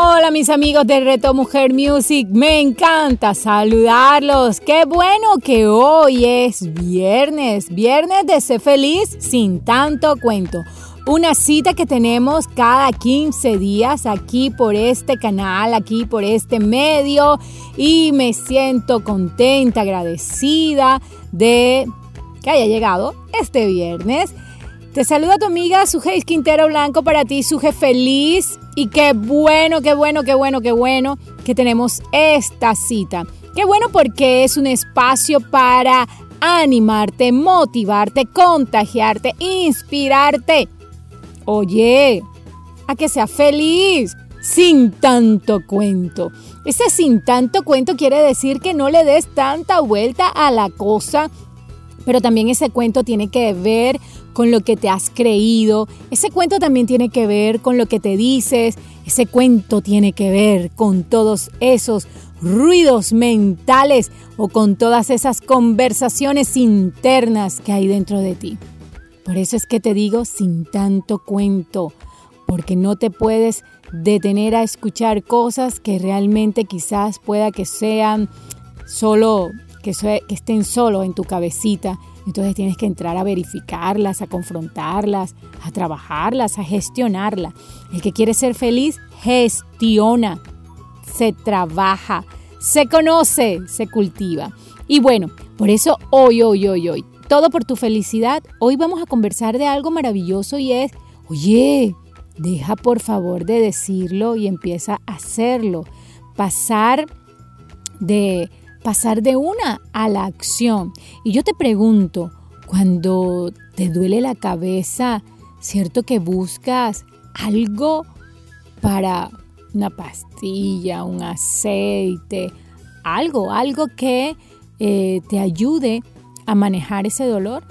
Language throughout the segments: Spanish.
Hola mis amigos de Reto Mujer Music, me encanta saludarlos. Qué bueno que hoy es viernes, viernes de ser feliz sin tanto cuento. Una cita que tenemos cada 15 días aquí por este canal, aquí por este medio y me siento contenta, agradecida de que haya llegado este viernes. Te saluda tu amiga Suje Quintero Blanco para ti, Suje feliz y qué bueno, qué bueno, qué bueno, qué bueno que tenemos esta cita. Qué bueno porque es un espacio para animarte, motivarte, contagiarte, inspirarte. Oye, a que sea feliz sin tanto cuento. Ese sin tanto cuento quiere decir que no le des tanta vuelta a la cosa, pero también ese cuento tiene que ver con lo que te has creído. Ese cuento también tiene que ver con lo que te dices. Ese cuento tiene que ver con todos esos ruidos mentales o con todas esas conversaciones internas que hay dentro de ti. Por eso es que te digo sin tanto cuento, porque no te puedes detener a escuchar cosas que realmente quizás pueda que sean solo, que, estén solo en tu cabecita entonces tienes que entrar a verificarlas, a confrontarlas, a trabajarlas, a gestionarlas. El que quiere ser feliz, gestiona, se trabaja, se conoce, se cultiva. Y bueno, por eso hoy, hoy, hoy, hoy, todo por tu felicidad, hoy vamos a conversar de algo maravilloso y es, oye, deja por favor de decirlo y empieza a hacerlo. Pasar de pasar de una a la acción. Y yo te pregunto, cuando te duele la cabeza, ¿cierto que buscas algo para una pastilla, un aceite, algo, algo que eh, te ayude a manejar ese dolor?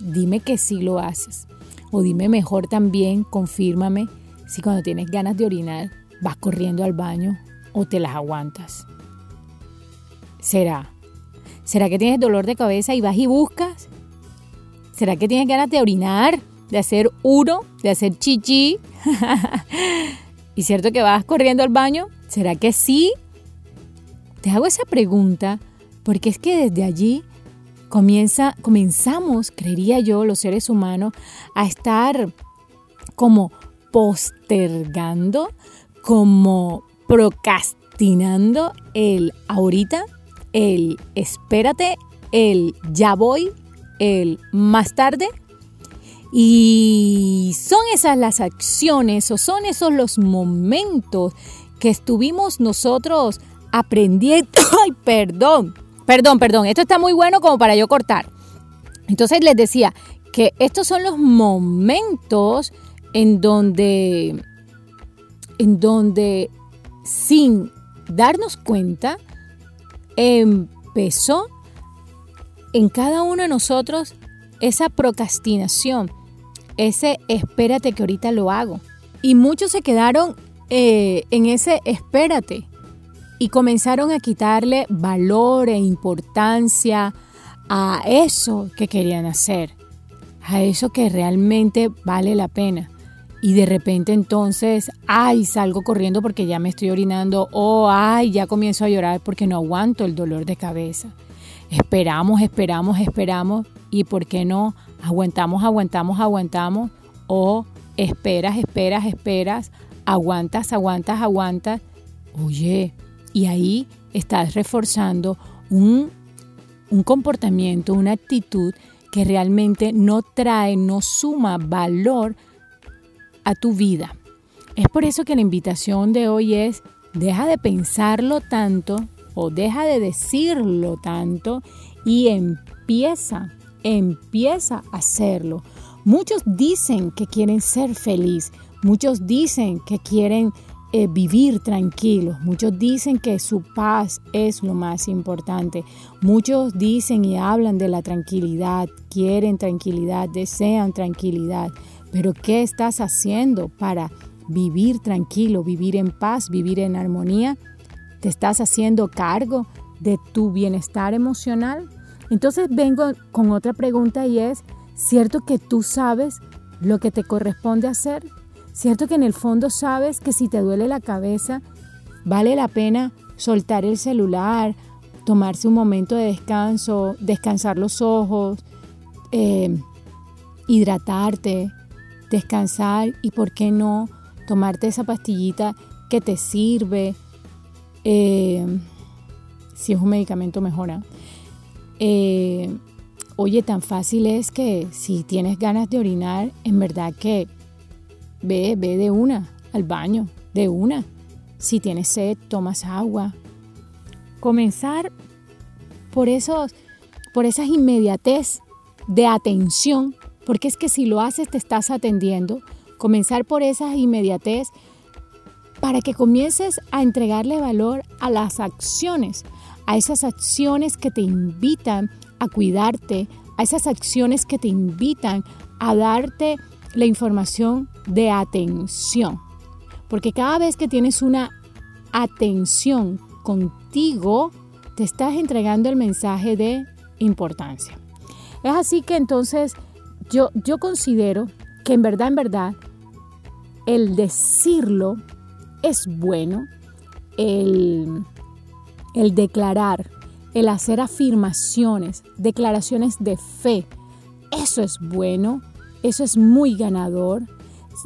Dime que sí lo haces. O dime mejor también, confírmame si cuando tienes ganas de orinar vas corriendo al baño o te las aguantas. ¿Será? ¿Será que tienes dolor de cabeza y vas y buscas? ¿Será que tienes ganas de orinar, de hacer uno, de hacer chichi? ¿Y cierto que vas corriendo al baño? ¿Será que sí? Te hago esa pregunta porque es que desde allí comienza, comenzamos, creería yo, los seres humanos, a estar como postergando, como procrastinando el ahorita el espérate, el ya voy, el más tarde. Y son esas las acciones o son esos los momentos que estuvimos nosotros aprendiendo. Ay, perdón, perdón, perdón, esto está muy bueno como para yo cortar. Entonces les decía que estos son los momentos en donde, en donde sin darnos cuenta, empezó en cada uno de nosotros esa procrastinación, ese espérate que ahorita lo hago. Y muchos se quedaron eh, en ese espérate y comenzaron a quitarle valor e importancia a eso que querían hacer, a eso que realmente vale la pena y de repente entonces, ay, salgo corriendo porque ya me estoy orinando o ay, ya comienzo a llorar porque no aguanto el dolor de cabeza. Esperamos, esperamos, esperamos y ¿por qué no? Aguantamos, aguantamos, aguantamos o esperas, esperas, esperas, aguantas, aguantas, aguantas. Oye, y ahí estás reforzando un, un comportamiento, una actitud que realmente no trae, no suma valor a tu vida. Es por eso que la invitación de hoy es, deja de pensarlo tanto o deja de decirlo tanto y empieza, empieza a hacerlo. Muchos dicen que quieren ser feliz, muchos dicen que quieren eh, vivir tranquilos. Muchos dicen que su paz es lo más importante. Muchos dicen y hablan de la tranquilidad, quieren tranquilidad, desean tranquilidad. Pero ¿qué estás haciendo para vivir tranquilo, vivir en paz, vivir en armonía? ¿Te estás haciendo cargo de tu bienestar emocional? Entonces vengo con otra pregunta y es, ¿cierto que tú sabes lo que te corresponde hacer? ¿Cierto que en el fondo sabes que si te duele la cabeza, vale la pena soltar el celular, tomarse un momento de descanso, descansar los ojos, eh, hidratarte, descansar y, ¿por qué no, tomarte esa pastillita que te sirve? Eh, si es un medicamento, mejora. Eh, oye, tan fácil es que si tienes ganas de orinar, en verdad que Ve, ve de una al baño, de una. Si tienes sed, tomas agua. Comenzar por esos, por esas inmediatez de atención, porque es que si lo haces te estás atendiendo. Comenzar por esas inmediatez para que comiences a entregarle valor a las acciones, a esas acciones que te invitan a cuidarte, a esas acciones que te invitan a darte la información de atención. Porque cada vez que tienes una atención contigo, te estás entregando el mensaje de importancia. Es así que entonces yo, considero que en verdad, en verdad, el decirlo es bueno, el declarar, el hacer afirmaciones, declaraciones de fe, eso es bueno, eso es muy ganador.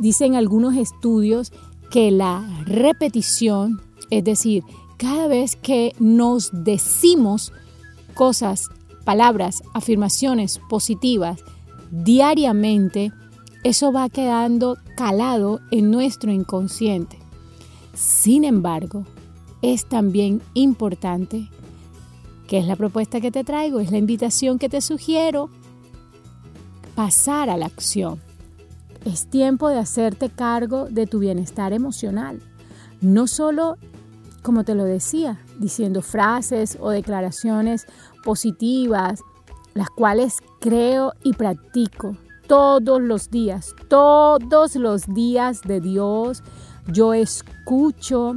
Dicen algunos estudios que la repetición, es decir, cada vez que nos decimos cosas, palabras, afirmaciones positivas diariamente, eso va quedando calado en nuestro inconsciente. Sin embargo, es también importante, que es la propuesta que te traigo, es la invitación que te sugiero, pasar a la acción. Es tiempo de hacerte cargo de tu bienestar emocional. No solo, como te lo decía, diciendo frases o declaraciones positivas, las cuales creo y practico todos los días, todos los días de Dios. Yo escucho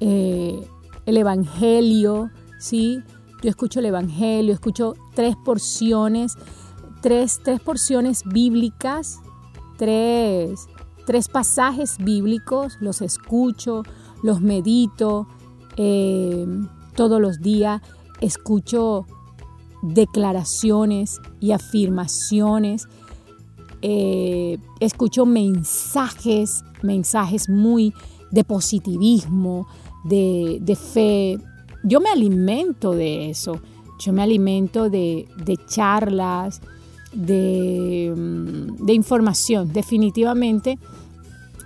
eh, el Evangelio, ¿sí? Yo escucho el Evangelio, escucho tres porciones tres, porciones bíblicas, tres, tres pasajes bíblicos, los escucho, los medito eh, todos los días, escucho declaraciones y afirmaciones, eh, escucho mensajes, mensajes muy de positivismo, de, de, fe. Yo me alimento de eso, yo me alimento de, de charlas, Mm, de, información, definitivamente.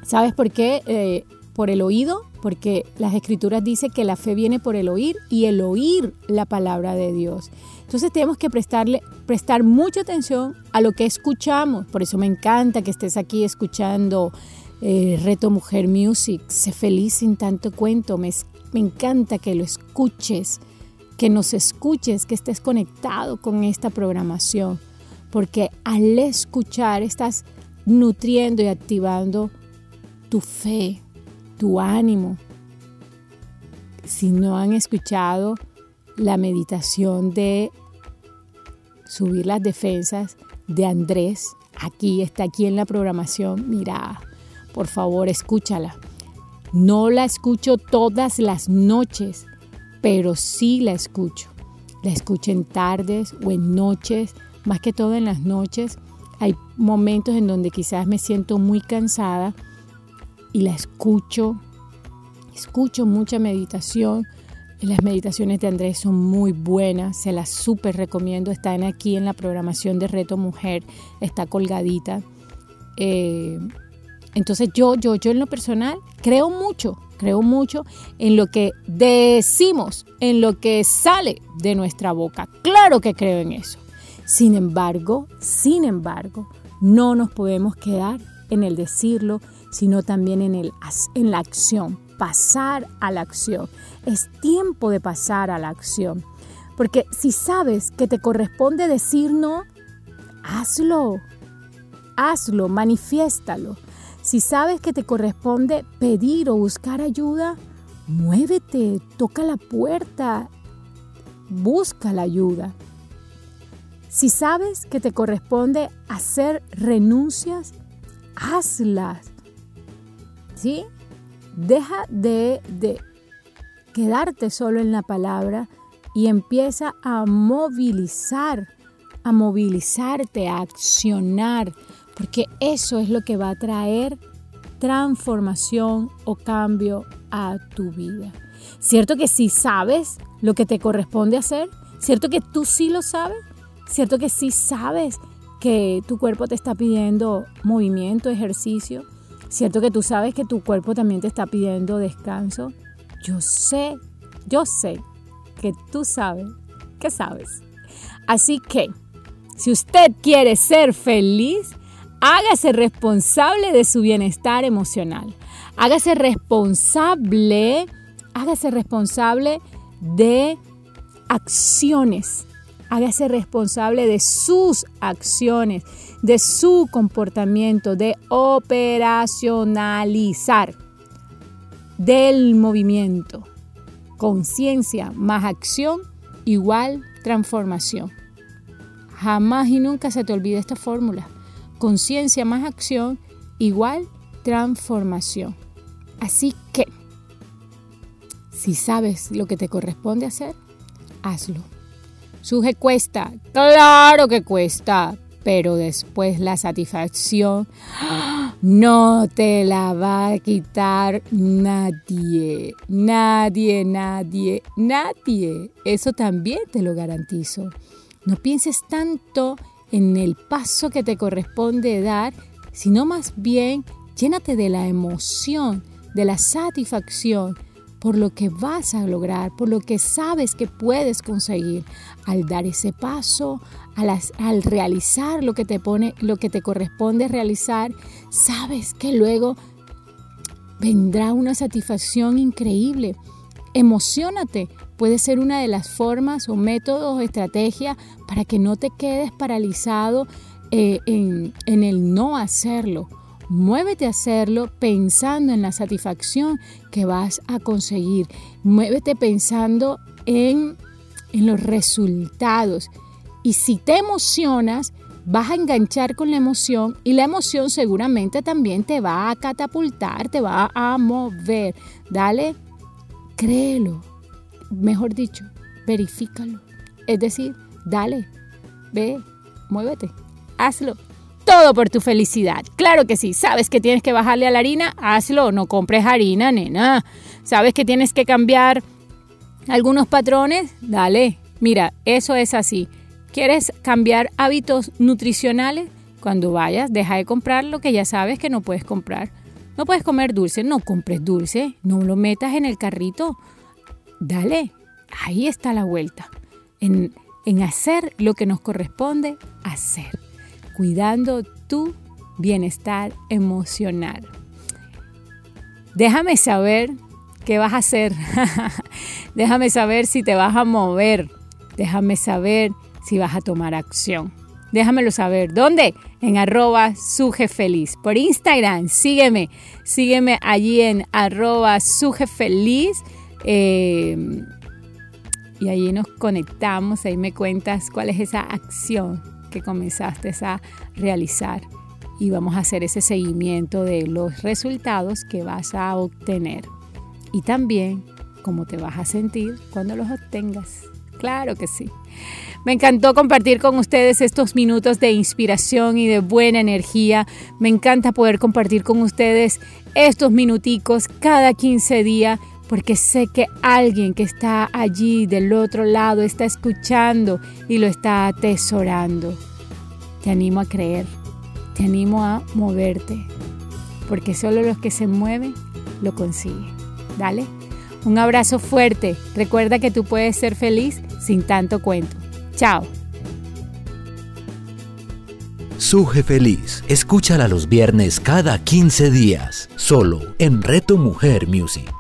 ¿Sabes por qué? Eh, por el oído, porque las escrituras dicen que la fe viene por el oír y el oír la palabra de Dios. Entonces tenemos que prestarle, prestar mucha atención a lo que escuchamos. Por eso me encanta que estés aquí escuchando eh, Reto Mujer Music. Sé feliz sin tanto cuento. Me, me encanta que lo escuches, que nos escuches, que estés conectado con esta programación porque al escuchar estás nutriendo y activando tu fe, tu ánimo. Si no han escuchado la meditación de subir las defensas de Andrés, aquí está aquí en la programación, mira, por favor escúchala. No la escucho todas las noches, pero sí la escucho. La escucho en tardes o en noches más que todo en las noches. Hay momentos en donde quizás me siento muy cansada y la escucho, escucho mucha meditación. Las meditaciones de Andrés son muy buenas, se las súper recomiendo. Están aquí en la programación de Reto Mujer, está colgadita. Eh, entonces yo, yo, yo en lo personal creo mucho, creo mucho en lo que decimos, en lo que sale de nuestra boca. Claro que creo en eso. Sin embargo, sin embargo, no nos podemos quedar en el decirlo, sino también en, el, en la acción, pasar a la acción. Es tiempo de pasar a la acción. Porque si sabes que te corresponde decir no, hazlo. Hazlo, manifiéstalo. Si sabes que te corresponde pedir o buscar ayuda, muévete, toca la puerta, busca la ayuda. Si sabes que te corresponde hacer renuncias, hazlas. ¿Sí? Deja de, de quedarte solo en la palabra y empieza a movilizar, a movilizarte, a accionar, porque eso es lo que va a traer transformación o cambio a tu vida. Cierto que sí sabes lo que te corresponde hacer, cierto que tú sí lo sabes, cierto que sí sabes que tu cuerpo te está pidiendo movimiento, ejercicio, cierto que tú sabes que tu cuerpo también te está pidiendo descanso. Yo sé, yo sé que tú sabes que sabes. Así que, si usted quiere ser feliz, hágase responsable de su bienestar emocional. Hágase responsable, hágase responsable de acciones. Hágase responsable de sus acciones, de su comportamiento, de operacionalizar del movimiento. Conciencia más acción igual transformación. Jamás y nunca se te olvide esta fórmula. Conciencia más acción igual transformación. Así que, si sabes lo que te corresponde hacer, hazlo. Suje cuesta, claro que cuesta, pero después la satisfacción no te la va a quitar nadie, nadie, nadie, nadie. Eso también te lo garantizo. No pienses tanto en el paso que te corresponde dar, sino más bien llénate de la emoción, de la satisfacción por lo que vas a lograr, por lo que sabes que puedes conseguir al dar ese paso, al, realizar lo que te pone, lo que te corresponde realizar, sabes que luego vendrá una satisfacción increíble. Emocionate, puede ser una de las formas o métodos o estrategias para que no te quedes paralizado eh, en, en el no hacerlo Muévete a hacerlo pensando en la satisfacción que vas a conseguir. Muévete pensando en, en los resultados. Y si te emocionas, vas a enganchar con la emoción y la emoción seguramente también te va a catapultar, te va a mover. Dale, créelo. Mejor dicho, verifícalo. Es decir, dale, ve, muévete, hazlo todo por tu felicidad. Claro que sí, sabes que tienes que bajarle a la harina, hazlo, no compres harina, nena. Sabes que tienes que cambiar algunos patrones, dale. Mira, eso es así. ¿Quieres cambiar hábitos nutricionales? Cuando vayas, deja de comprar lo que ya sabes que no puedes comprar. No puedes comer dulce, no compres dulce, no lo metas en el carrito. Dale, ahí está la vuelta. En, en hacer lo que nos corresponde hacer cuidando tu bienestar emocional. Déjame saber qué vas a hacer. Déjame saber si te vas a mover. Déjame saber si vas a tomar acción. Déjamelo saber. ¿Dónde? En arroba sujefeliz. Por Instagram, sígueme. Sígueme allí en arroba sujefeliz. Eh, y allí nos conectamos. Ahí me cuentas cuál es esa acción que comenzaste a realizar y vamos a hacer ese seguimiento de los resultados que vas a obtener y también cómo te vas a sentir cuando los obtengas. Claro que sí. Me encantó compartir con ustedes estos minutos de inspiración y de buena energía. Me encanta poder compartir con ustedes estos minuticos cada 15 días porque sé que alguien que está allí del otro lado está escuchando y lo está atesorando. Te animo a creer, te animo a moverte, porque solo los que se mueven lo consiguen. Dale, un abrazo fuerte. Recuerda que tú puedes ser feliz sin tanto cuento. Chao. Suje Feliz. Escúchala los viernes cada 15 días, solo en Reto Mujer Music.